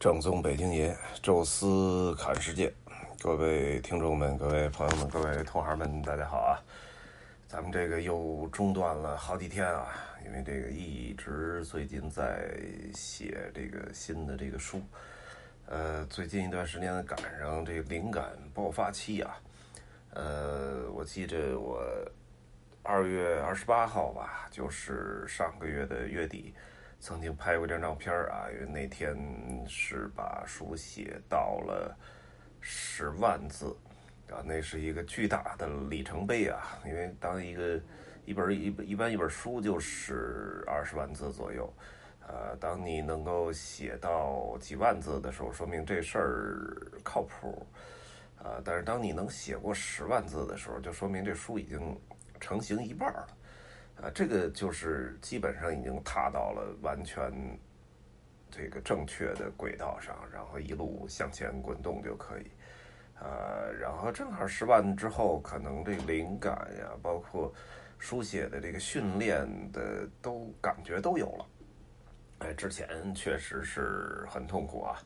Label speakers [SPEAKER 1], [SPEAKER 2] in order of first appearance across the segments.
[SPEAKER 1] 正宗北京爷，宙斯侃世界，各位听众们、各位朋友们、各位同行们，大家好啊！咱们这个又中断了好几天啊，因为这个一直最近在写这个新的这个书，呃，最近一段时间赶上这个灵感爆发期啊，呃，我记着我二月二十八号吧，就是上个月的月底。曾经拍过一张照片啊，因为那天是把书写到了十万字啊，那是一个巨大的里程碑啊。因为当一个一本一一般一本书就是二十万字左右，呃，当你能够写到几万字的时候，说明这事儿靠谱啊。但是当你能写过十万字的时候，就说明这书已经成型一半了。啊，这个就是基本上已经踏到了完全这个正确的轨道上，然后一路向前滚动就可以。呃，然后正好十万之后，可能这灵感呀，包括书写的这个训练的都感觉都有了。哎，之前确实是很痛苦啊，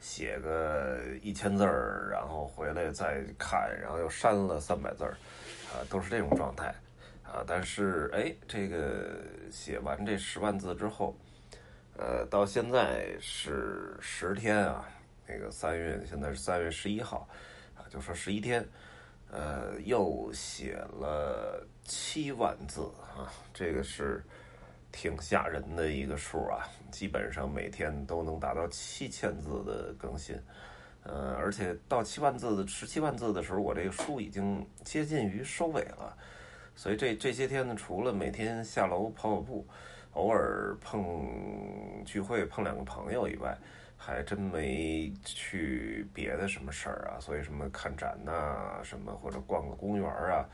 [SPEAKER 1] 写个一千字儿，然后回来再看，然后又删了三百字儿，啊，都是这种状态。啊，但是哎，这个写完这十万字之后，呃，到现在是十天啊，那个三月现在是三月十一号，啊，就说十一天，呃，又写了七万字啊，这个是挺吓人的一个数啊，基本上每天都能达到七千字的更新，呃，而且到七万字的十七万字的时候，我这个书已经接近于收尾了。所以这这些天呢，除了每天下楼跑跑步，偶尔碰聚会碰两个朋友以外，还真没去别的什么事儿啊。所以什么看展呐，什么或者逛个公园啊，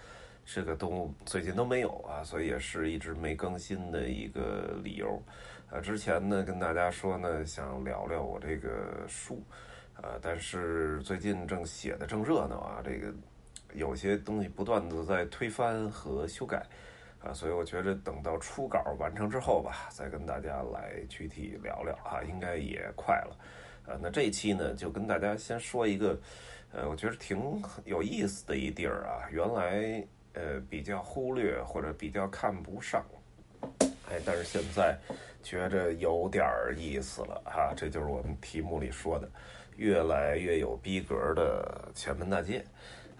[SPEAKER 1] 这个都最近都没有啊。所以也是一直没更新的一个理由。呃，之前呢跟大家说呢，想聊聊我这个书，啊，但是最近正写的正热闹啊，这个。有些东西不断的在推翻和修改，啊，所以我觉得等到初稿完成之后吧，再跟大家来具体聊聊啊，应该也快了，啊，那这一期呢，就跟大家先说一个，呃，我觉得挺有意思的一地儿啊，原来呃比较忽略或者比较看不上，哎，但是现在觉着有点意思了哈，这就是我们题目里说的，越来越有逼格的前门大街。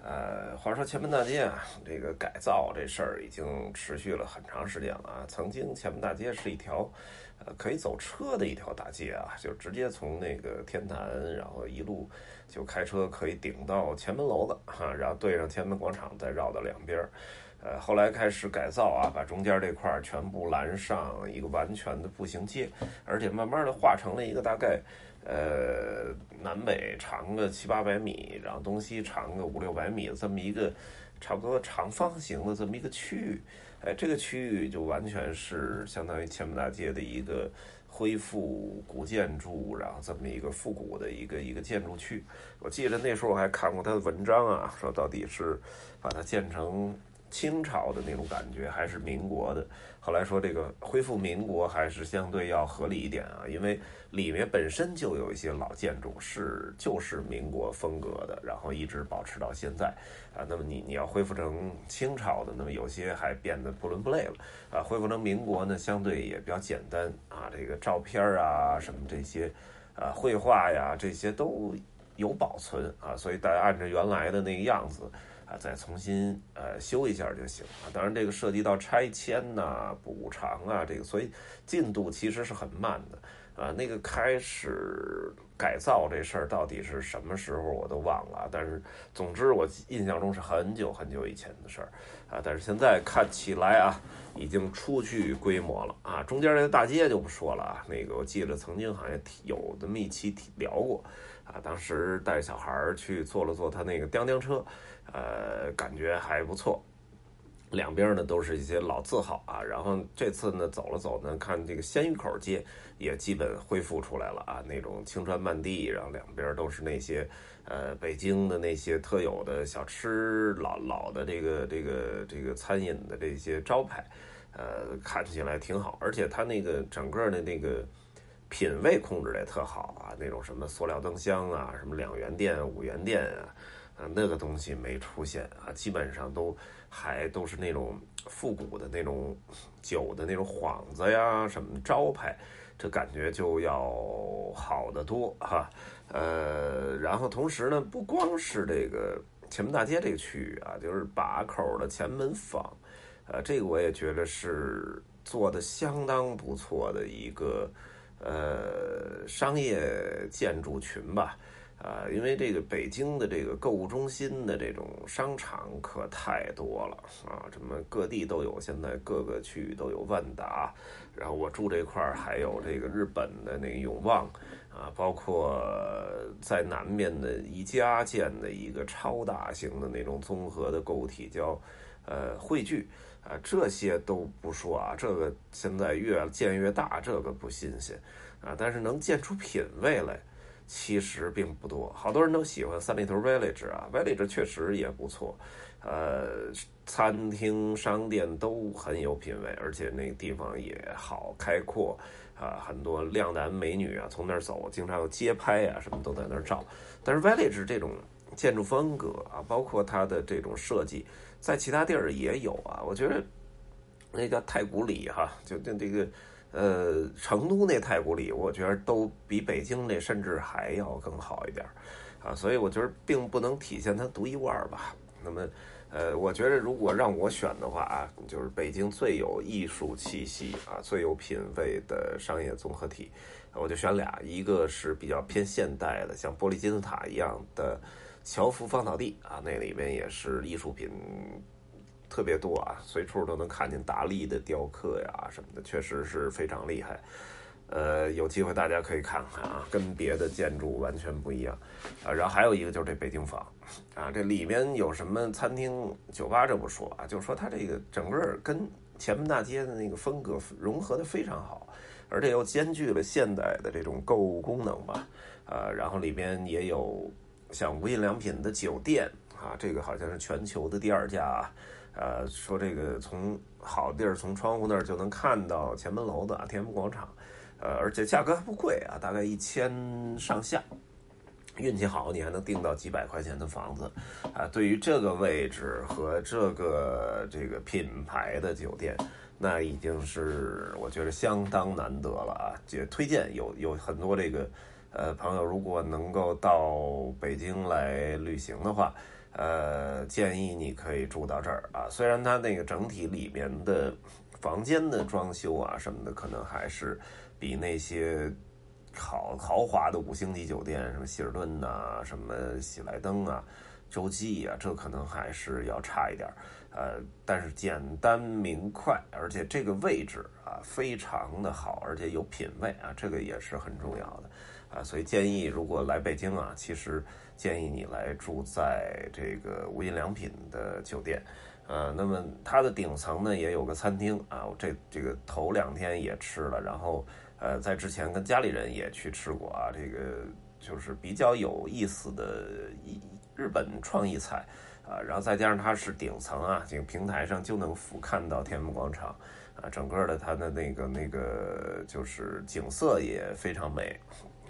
[SPEAKER 1] 呃，话说前门大街啊，这个改造这事儿已经持续了很长时间了啊。曾经前门大街是一条，呃，可以走车的一条大街啊，就直接从那个天坛，然后一路就开车可以顶到前门楼子哈，然后对上前门广场，再绕到两边儿。呃，后来开始改造啊，把中间这块儿全部拦上一个完全的步行街，而且慢慢的化成了一个大概。呃，南北长个七八百米，然后东西长个五六百米这么一个差不多长方形的这么一个区域，哎，这个区域就完全是相当于前门大街的一个恢复古建筑，然后这么一个复古的一个一个建筑区。我记得那时候我还看过他的文章啊，说到底是把它建成。清朝的那种感觉还是民国的，后来说这个恢复民国还是相对要合理一点啊，因为里面本身就有一些老建筑是就是民国风格的，然后一直保持到现在啊。那么你你要恢复成清朝的，那么有些还变得不伦不类了啊。恢复成民国呢，相对也比较简单啊，这个照片啊什么这些啊绘画呀这些都有保存啊，所以大家按照原来的那个样子。啊，再重新呃修一下就行啊。当然，这个涉及到拆迁呐、补偿啊，这个所以进度其实是很慢的啊。那个开始改造这事儿到底是什么时候我都忘了，但是总之我印象中是很久很久以前的事儿啊。但是现在看起来啊，已经初具规模了啊。中间那个大街就不说了啊，那个我记得曾经好像有这么一期聊过啊，当时带小孩去坐了坐他那个叮叮车。呃，感觉还不错，两边呢都是一些老字号啊。然后这次呢走了走呢，看这个鲜鱼口街也基本恢复出来了啊，那种青砖漫地，然后两边都是那些呃北京的那些特有的小吃，老老的这个这个这个餐饮的这些招牌，呃，看起来挺好。而且它那个整个的那个品味控制的也特好啊，那种什么塑料灯箱啊，什么两元店、五元店啊，啊那个东西没出现啊，基本上都还都是那种复古的那种酒的那种幌子呀，什么招牌，这感觉就要好得多哈。呃，然后同时呢，不光是这个前门大街这个区域啊，就是把口的前门坊，呃，这个我也觉得是做的相当不错的一个。呃，商业建筑群吧，啊，因为这个北京的这个购物中心的这种商场可太多了啊，什么各地都有，现在各个区域都有万达，然后我住这块儿还有这个日本的那个永旺，啊，包括在南面的宜家建的一个超大型的那种综合的购物体叫呃汇聚。啊，这些都不说啊，这个现在越建越大，这个不新鲜啊。但是能建出品位来，其实并不多。好多人都喜欢三里屯 Village 啊，Village 确实也不错，呃，餐厅、商店都很有品位，而且那个地方也好开阔啊，很多靓男美女啊从那儿走，经常有街拍啊，什么都在那儿照。但是 Village 这种建筑风格啊，包括它的这种设计。在其他地儿也有啊，我觉得那叫太古里哈，就就这个呃成都那太古里，我觉得都比北京那甚至还要更好一点啊，所以我觉得并不能体现它独一无二吧。那么呃，我觉得如果让我选的话啊，就是北京最有艺术气息啊、最有品位的商业综合体，我就选俩，一个是比较偏现代的，像玻璃金字塔一样的。侨福芳草地啊，那里面也是艺术品特别多啊，随处都能看见达利的雕刻呀什么的，确实是非常厉害。呃，有机会大家可以看看啊，跟别的建筑完全不一样啊。然后还有一个就是这北京坊啊，这里面有什么餐厅、酒吧这不说啊，就是说它这个整个跟前门大街的那个风格融合的非常好，而且又兼具了现代的这种购物功能吧。呃，然后里边也有。像无印良品的酒店啊，这个好像是全球的第二家啊。呃，说这个从好地儿从窗户那儿就能看到前门楼的天安门广场，呃，而且价格还不贵啊，大概一千上下。运气好，你还能订到几百块钱的房子啊。对于这个位置和这个这个品牌的酒店，那已经是我觉得相当难得了啊。也推荐有有很多这个。呃，朋友，如果能够到北京来旅行的话，呃，建议你可以住到这儿啊。虽然它那个整体里面的房间的装修啊什么的，可能还是比那些豪豪华的五星级酒店，什么希尔顿呐、什么喜来登啊、洲际啊，这可能还是要差一点儿。呃，但是简单明快，而且这个位置啊非常的好，而且有品位啊，这个也是很重要的。啊，所以建议如果来北京啊，其实建议你来住在这个无印良品的酒店，呃，那么它的顶层呢也有个餐厅啊，我这这个头两天也吃了，然后呃，在之前跟家里人也去吃过啊，这个就是比较有意思的一日本创意菜啊，然后再加上它是顶层啊，这个平台上就能俯瞰到天安门广场啊，整个的它的那个那个就是景色也非常美。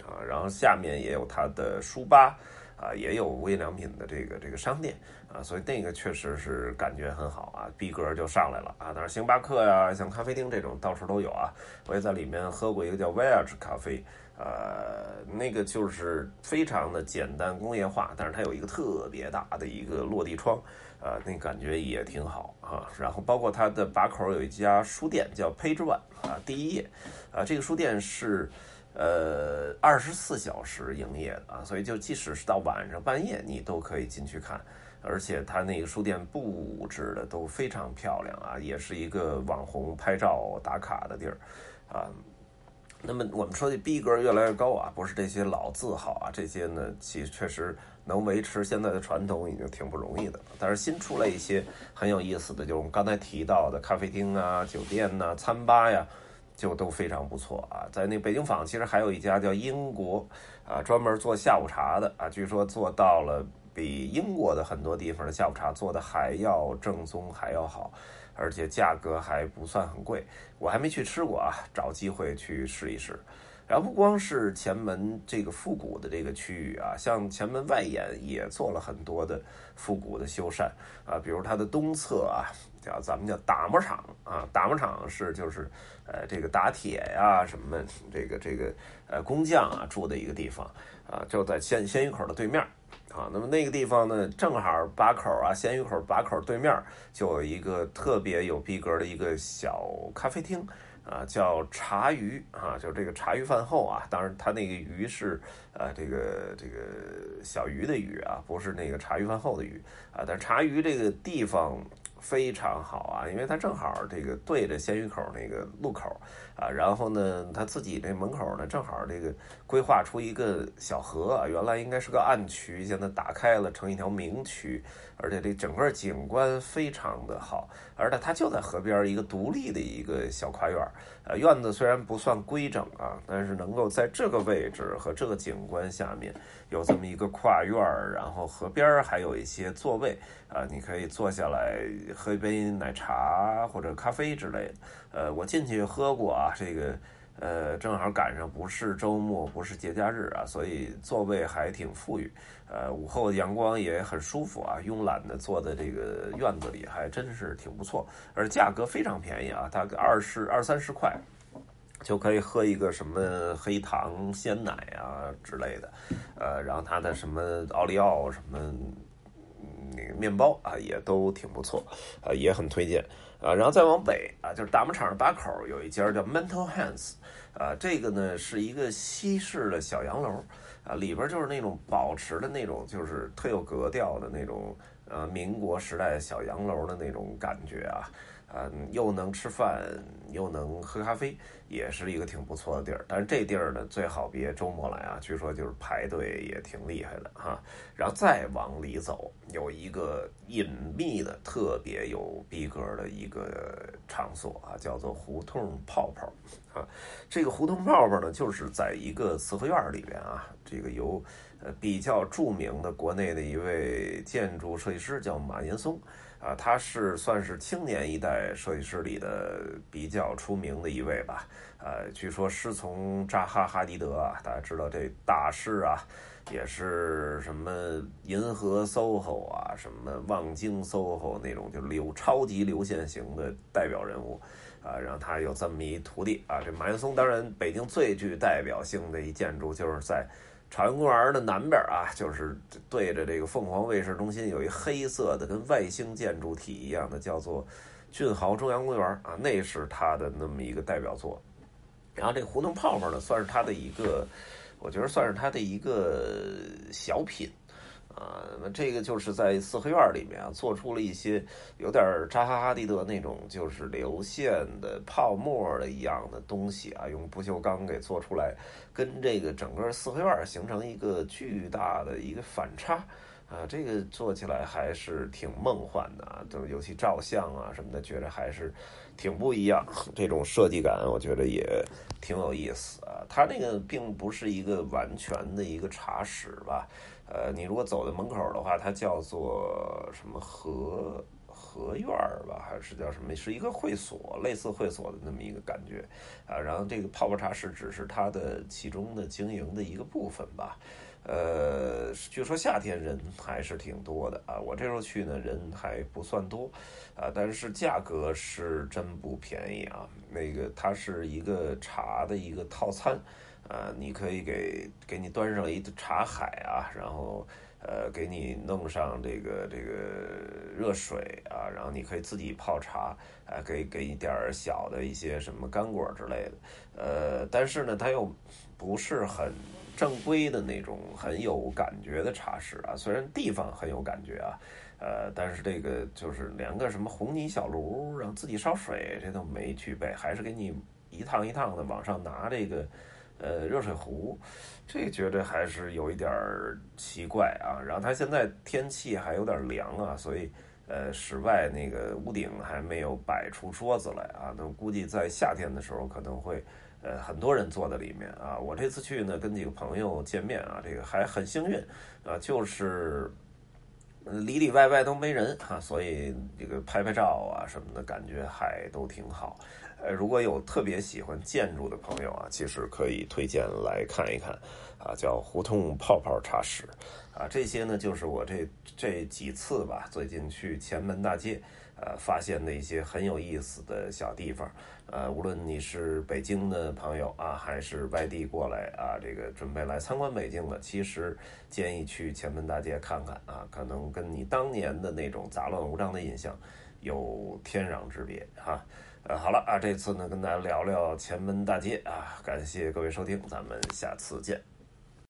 [SPEAKER 1] 啊，然后下面也有它的书吧，啊，也有无印良品的这个这个商店啊，所以那个确实是感觉很好啊，逼格就上来了啊。当然，星巴克呀，像咖啡厅这种到处都有啊。我也在里面喝过一个叫 Voyage 咖啡，呃，那个就是非常的简单工业化，但是它有一个特别大的一个落地窗，呃，那感觉也挺好啊。然后包括它的把口有一家书店叫 Page One 啊，第一页啊，这个书店是。呃，二十四小时营业的啊，所以就即使是到晚上半夜，你都可以进去看，而且它那个书店布置的都非常漂亮啊，也是一个网红拍照打卡的地儿啊。那么我们说的逼格越来越高啊，不是这些老字号啊，这些呢，其实确实能维持现在的传统已经挺不容易的了。但是新出来一些很有意思的，就是我们刚才提到的咖啡厅啊、酒店呐、餐吧呀。就都非常不错啊，在那北京坊其实还有一家叫英国啊，专门做下午茶的啊，据说做到了比英国的很多地方的下午茶做的还要正宗，还要好，而且价格还不算很贵。我还没去吃过啊，找机会去试一试。然后不光是前门这个复古的这个区域啊，像前门外沿也做了很多的复古的修缮啊，比如它的东侧啊，叫咱们叫打磨厂啊，打磨厂是就是呃这个打铁呀什么的这个这个呃工匠啊住的一个地方啊，就在鲜鲜鱼口的对面啊。那么那个地方呢，正好把口啊，鲜鱼口把口对面就有一个特别有逼格的一个小咖啡厅。啊，叫茶余啊，就是这个茶余饭后啊，当然它那个鱼是呃这个这个小鱼的鱼啊，不是那个茶余饭后的鱼啊。但茶余这个地方非常好啊，因为它正好这个对着鲜鱼口那个路口啊，然后呢，它自己这门口呢正好这个规划出一个小河啊，原来应该是个暗渠，现在打开了成一条明渠。而且这整个景观非常的好，而且它就在河边一个独立的一个小跨院呃，院子虽然不算规整啊，但是能够在这个位置和这个景观下面有这么一个跨院然后河边还有一些座位啊，你可以坐下来喝一杯奶茶或者咖啡之类的。呃，我进去喝过啊，这个。呃，正好赶上不是周末，不是节假日啊，所以座位还挺富裕。呃，午后阳光也很舒服啊，慵懒的坐在这个院子里，还真是挺不错。而价格非常便宜啊，大概二十二三十块就可以喝一个什么黑糖鲜奶啊之类的。呃，然后它的什么奥利奥什么那个面包啊，也都挺不错，啊，也很推荐。啊，然后再往北啊，就是大牧场的八口有一家叫 Mental Hands，啊，这个呢是一个西式的小洋楼，啊，里边就是那种保持的那种就是特有格调的那种呃民国时代小洋楼的那种感觉啊。嗯，又能吃饭，又能喝咖啡，也是一个挺不错的地儿。但是这地儿呢，最好别周末来啊，据说就是排队也挺厉害的哈。然后再往里走，有一个隐秘的、特别有逼格的一个场所啊，叫做胡同泡泡啊。这个胡同泡泡呢，就是在一个四合院里边啊，这个由呃比较著名的国内的一位建筑设计师叫马岩松。啊，他是算是青年一代设计师里的比较出名的一位吧。呃，据说师从扎哈·哈迪德啊，大家知道这大师啊，也是什么银河 SOHO 啊，什么望京 SOHO 那种就流超级流线型的代表人物啊。然后他有这么一徒弟啊，这马岩松当然北京最具代表性的一建筑就是在。朝阳公园的南边啊，就是对着这个凤凰卫视中心，有一黑色的跟外星建筑体一样的，叫做俊豪中央公园啊，那是他的那么一个代表作。然后这胡同泡泡呢，算是他的一个，我觉得算是他的一个小品。啊，那这个就是在四合院里面啊，做出了一些有点扎哈哈迪德那种，就是流线的泡沫的一样的东西啊，用不锈钢给做出来，跟这个整个四合院形成一个巨大的一个反差啊，这个做起来还是挺梦幻的啊，就尤其照相啊什么的，觉得还是挺不一样，这种设计感我觉得也挺有意思啊。它那个并不是一个完全的一个茶室吧。呃，你如果走在门口的话，它叫做什么和合院吧，还是叫什么？是一个会所，类似会所的那么一个感觉啊。然后这个泡泡茶室只是它的其中的经营的一个部分吧。呃，据说夏天人还是挺多的啊。我这时候去呢，人还不算多啊，但是价格是真不便宜啊。那个它是一个茶的一个套餐。啊，你可以给给你端上一茶海啊，然后呃，给你弄上这个这个热水啊，然后你可以自己泡茶，啊，给给一点小的一些什么干果之类的，呃，但是呢，它又不是很正规的那种很有感觉的茶室啊，虽然地方很有感觉啊，呃，但是这个就是连个什么红泥小炉，然后自己烧水，这都没具备，还是给你一趟一趟的往上拿这个。呃，热水壶，这觉得还是有一点奇怪啊。然后它现在天气还有点凉啊，所以呃，室外那个屋顶还没有摆出桌子来啊。那估计在夏天的时候可能会呃很多人坐在里面啊。我这次去呢，跟几个朋友见面啊，这个还很幸运啊，就是里里外外都没人啊，所以这个拍拍照啊什么的感觉还都挺好。呃，如果有特别喜欢建筑的朋友啊，其实可以推荐来看一看啊，叫胡同泡泡茶室啊。这些呢，就是我这这几次吧，最近去前门大街。呃，发现的一些很有意思的小地方，呃，无论你是北京的朋友啊，还是外地过来啊，这个准备来参观北京的，其实建议去前门大街看看啊，可能跟你当年的那种杂乱无章的印象有天壤之别哈。呃，好了啊，这次呢跟大家聊聊前门大街啊，感谢各位收听，咱们下次见。